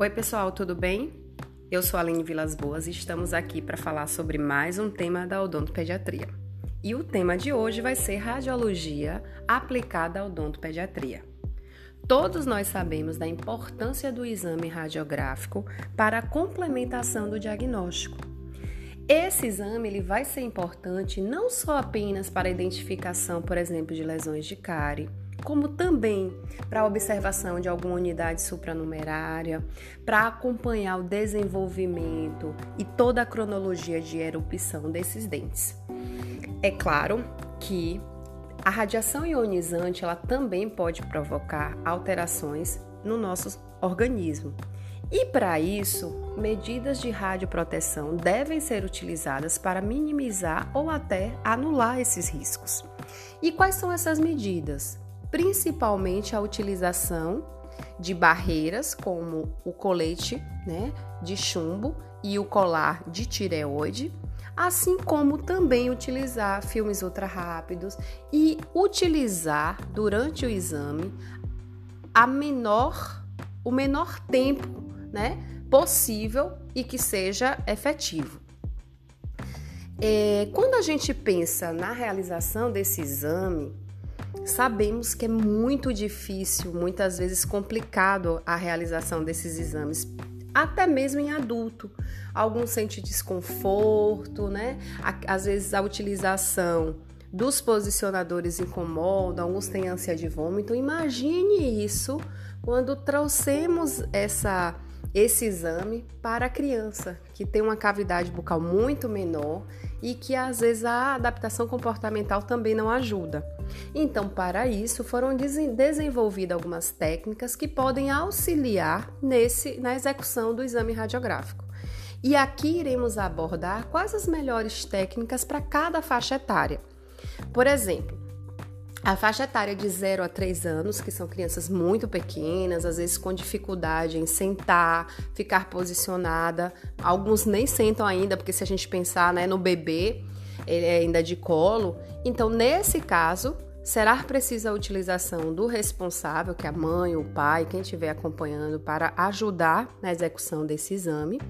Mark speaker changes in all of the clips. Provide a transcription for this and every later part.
Speaker 1: Oi, pessoal, tudo bem? Eu sou a Aline Vilas Boas e estamos aqui para falar sobre mais um tema da odontopediatria. E o tema de hoje vai ser radiologia aplicada à odontopediatria. Todos nós sabemos da importância do exame radiográfico para a complementação do diagnóstico. Esse exame ele vai ser importante não só apenas para a identificação, por exemplo, de lesões de cárie, como também para a observação de alguma unidade supranumerária, para acompanhar o desenvolvimento e toda a cronologia de erupção desses dentes. É claro que a radiação ionizante ela também pode provocar alterações no nosso organismo. E para isso, medidas de radioproteção devem ser utilizadas para minimizar ou até anular esses riscos. E quais são essas medidas? Principalmente a utilização de barreiras como o colete né, de chumbo e o colar de tireoide, assim como também utilizar filmes ultra rápidos e utilizar durante o exame a menor, o menor tempo né, possível e que seja efetivo. É, quando a gente pensa na realização desse exame, Sabemos que é muito difícil, muitas vezes complicado a realização desses exames, até mesmo em adulto. Alguns sentem desconforto, né? Às vezes a utilização dos posicionadores incomoda, alguns têm ânsia de vômito. Imagine isso quando trouxemos essa esse exame para a criança que tem uma cavidade bucal muito menor e que às vezes a adaptação comportamental também não ajuda. Então, para isso, foram desenvolvidas algumas técnicas que podem auxiliar nesse, na execução do exame radiográfico. E aqui iremos abordar quais as melhores técnicas para cada faixa etária. Por exemplo, a faixa etária de 0 a 3 anos, que são crianças muito pequenas, às vezes com dificuldade em sentar, ficar posicionada. Alguns nem sentam ainda, porque se a gente pensar né, no bebê, ele é ainda de colo. Então, nesse caso, será precisa a utilização do responsável, que é a mãe, o pai, quem estiver acompanhando, para ajudar na execução desse exame.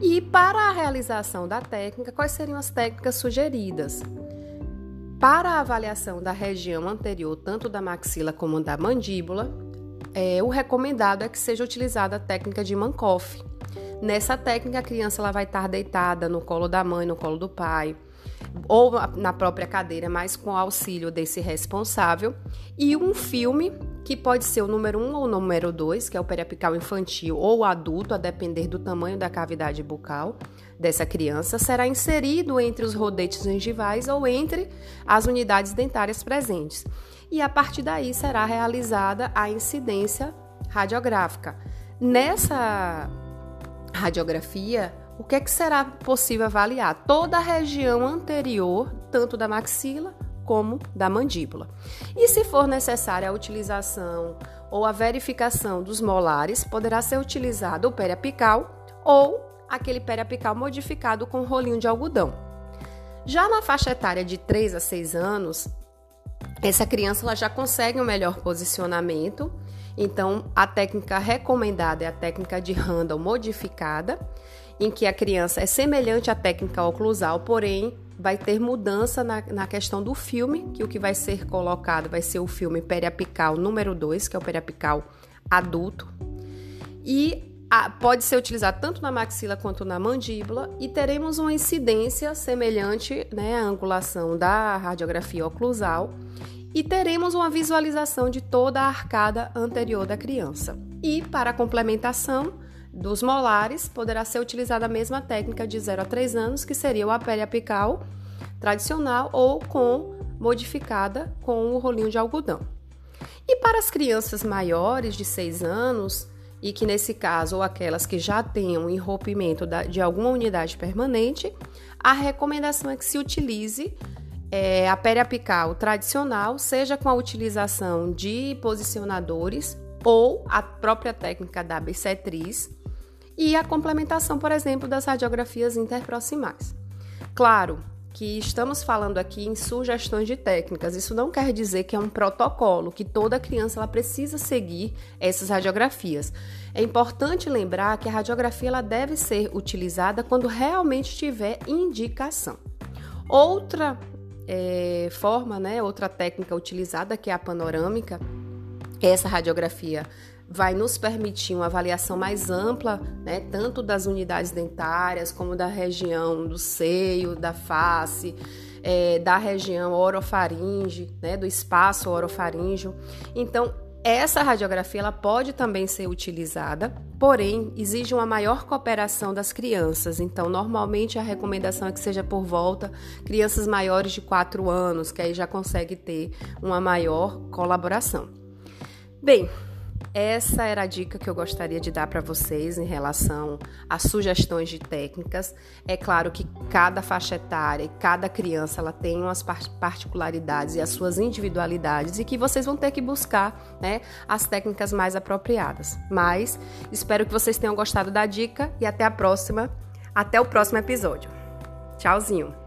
Speaker 1: E para a realização da técnica, quais seriam as técnicas sugeridas? Para a avaliação da região anterior, tanto da maxila como da mandíbula, é, o recomendado é que seja utilizada a técnica de Mankoff. Nessa técnica, a criança ela vai estar deitada no colo da mãe, no colo do pai, ou na própria cadeira, mas com auxílio desse responsável, e um filme que pode ser o número 1 ou o número 2, que é o periapical infantil ou adulto, a depender do tamanho da cavidade bucal dessa criança, será inserido entre os rodetes gengivais ou entre as unidades dentárias presentes. E a partir daí será realizada a incidência radiográfica. Nessa radiografia, o que, é que será possível avaliar? Toda a região anterior, tanto da maxila como da mandíbula. E se for necessária a utilização ou a verificação dos molares, poderá ser utilizado o periapical ou aquele periapical modificado com rolinho de algodão. Já na faixa etária de 3 a 6 anos, essa criança ela já consegue um melhor posicionamento, então a técnica recomendada é a técnica de Randall modificada, em que a criança é semelhante à técnica oclusal, porém vai ter mudança na, na questão do filme, que o que vai ser colocado vai ser o filme periapical número 2, que é o periapical adulto, e a, pode ser utilizado tanto na maxila quanto na mandíbula, e teremos uma incidência semelhante né, à angulação da radiografia oclusal, e teremos uma visualização de toda a arcada anterior da criança. E para complementação, dos molares, poderá ser utilizada a mesma técnica de 0 a 3 anos, que seria o apele apical tradicional ou com modificada com o rolinho de algodão. E para as crianças maiores de 6 anos, e que nesse caso, ou aquelas que já tenham enrompimento de alguma unidade permanente, a recomendação é que se utilize é, a periapical tradicional, seja com a utilização de posicionadores ou a própria técnica da bissetriz, e a complementação, por exemplo, das radiografias interproximais. Claro, que estamos falando aqui em sugestões de técnicas. Isso não quer dizer que é um protocolo, que toda criança ela precisa seguir essas radiografias. É importante lembrar que a radiografia ela deve ser utilizada quando realmente tiver indicação. Outra é, forma, né, outra técnica utilizada, que é a panorâmica, essa radiografia vai nos permitir uma avaliação mais ampla, né, tanto das unidades dentárias como da região do seio, da face, é, da região orofaringe, né, do espaço orofaríngeo. Então, essa radiografia ela pode também ser utilizada, porém exige uma maior cooperação das crianças. Então, normalmente a recomendação é que seja por volta crianças maiores de 4 anos, que aí já consegue ter uma maior colaboração. Bem, essa era a dica que eu gostaria de dar para vocês em relação a sugestões de técnicas. É claro que cada faixa etária e cada criança ela tem umas particularidades e as suas individualidades e que vocês vão ter que buscar né, as técnicas mais apropriadas. Mas espero que vocês tenham gostado da dica e até a próxima. Até o próximo episódio. Tchauzinho!